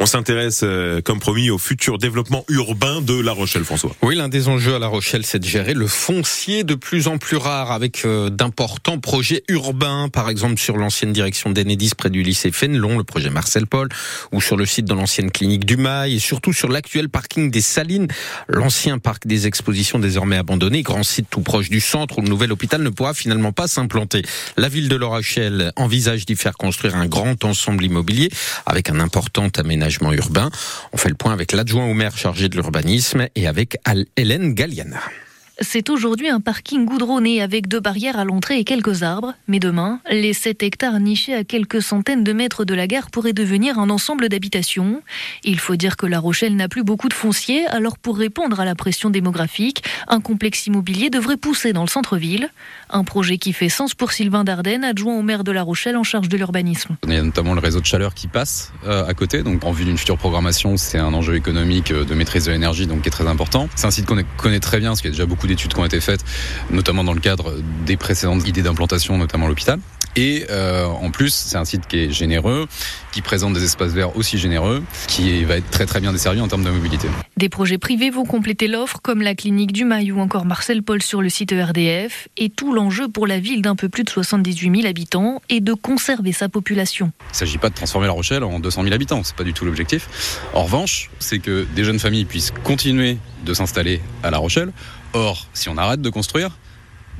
On s'intéresse, euh, comme promis, au futur développement urbain de La Rochelle, François. Oui, l'un des enjeux à La Rochelle, c'est de gérer le foncier de plus en plus rare avec euh, d'importants projets urbains, par exemple sur l'ancienne direction d'Enedis près du lycée Fénelon, le projet Marcel Paul, ou sur le site de l'ancienne clinique du Mail, et surtout sur l'actuel parking des Salines, l'ancien parc des expositions désormais abandonné, grand site tout proche du centre où le nouvel hôpital ne pourra finalement pas s'implanter. La ville de La Rochelle envisage d'y faire construire un grand ensemble immobilier avec un important aménagement urbain. On fait le point avec l'adjoint au maire chargé de l'urbanisme et avec Hélène Galliana. C'est aujourd'hui un parking goudronné avec deux barrières à l'entrée et quelques arbres. Mais demain, les 7 hectares nichés à quelques centaines de mètres de la gare pourraient devenir un ensemble d'habitations. Il faut dire que La Rochelle n'a plus beaucoup de foncier, alors pour répondre à la pression démographique, un complexe immobilier devrait pousser dans le centre-ville. Un projet qui fait sens pour Sylvain Dardenne, adjoint au maire de La Rochelle en charge de l'urbanisme. Il y a notamment le réseau de chaleur qui passe euh, à côté. Donc, en vue d'une future programmation, c'est un enjeu économique euh, de maîtrise de l'énergie qui est très important. C'est un site qu'on connaît très bien parce qu'il y a déjà beaucoup d'études qui ont été faites, notamment dans le cadre des précédentes idées d'implantation, notamment l'hôpital. Et euh, en plus, c'est un site qui est généreux, qui présente des espaces verts aussi généreux, qui va être très très bien desservi en termes de mobilité. Des projets privés vont compléter l'offre, comme la clinique du Mail ou encore Marcel Paul sur le site ERDF. Et tout l'enjeu pour la ville d'un peu plus de 78 000 habitants est de conserver sa population. Il ne s'agit pas de transformer La Rochelle en 200 000 habitants, c'est pas du tout l'objectif. En revanche, c'est que des jeunes familles puissent continuer de s'installer à La Rochelle. Or, si on arrête de construire,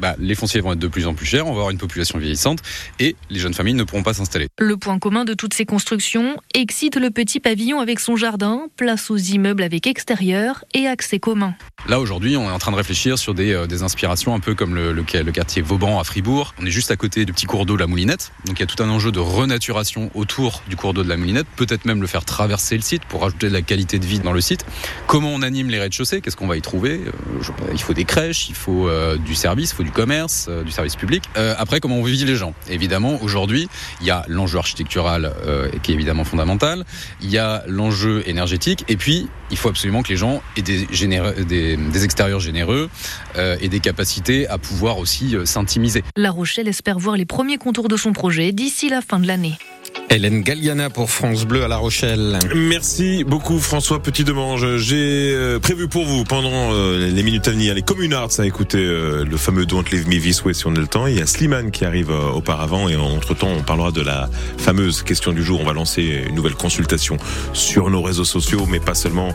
bah, les fonciers vont être de plus en plus chers, on va avoir une population vieillissante et les jeunes familles ne pourront pas s'installer. Le point commun de toutes ces constructions excite le petit pavillon avec son jardin, place aux immeubles avec extérieur et accès commun. Là aujourd'hui, on est en train de réfléchir sur des, euh, des inspirations un peu comme le, le, le, quartier Vauban à Fribourg. On est juste à côté du petit cours d'eau de la Moulinette, donc il y a tout un enjeu de renaturation autour du cours d'eau de la Moulinette, peut-être même le faire traverser le site pour ajouter de la qualité de vie dans le site. Comment on anime les rez-de-chaussée? Qu'est-ce qu'on va y trouver? Euh, je, Il faut des crèches, il faut euh, du service, il faut du commerce, euh, du service public. Euh, après, comment on vit les gens Évidemment, aujourd'hui, il y a l'enjeu architectural euh, qui est évidemment fondamental, il y a l'enjeu énergétique, et puis il faut absolument que les gens aient des, des, extérieurs généreux et des capacités à pouvoir aussi s'intimiser. La Rochelle espère voir les premiers contours de son projet d'ici la fin de l'année. Hélène Galliana pour France Bleu à La Rochelle. Merci beaucoup François Petit Demange. J'ai euh, prévu pour vous pendant euh, les minutes à venir les Communards à écouter euh, le fameux Don't Leave Me This Way si on a le temps. Il y a Slimane qui arrive auparavant et entre temps on parlera de la fameuse question du jour. On va lancer une nouvelle consultation sur nos réseaux sociaux mais pas seulement.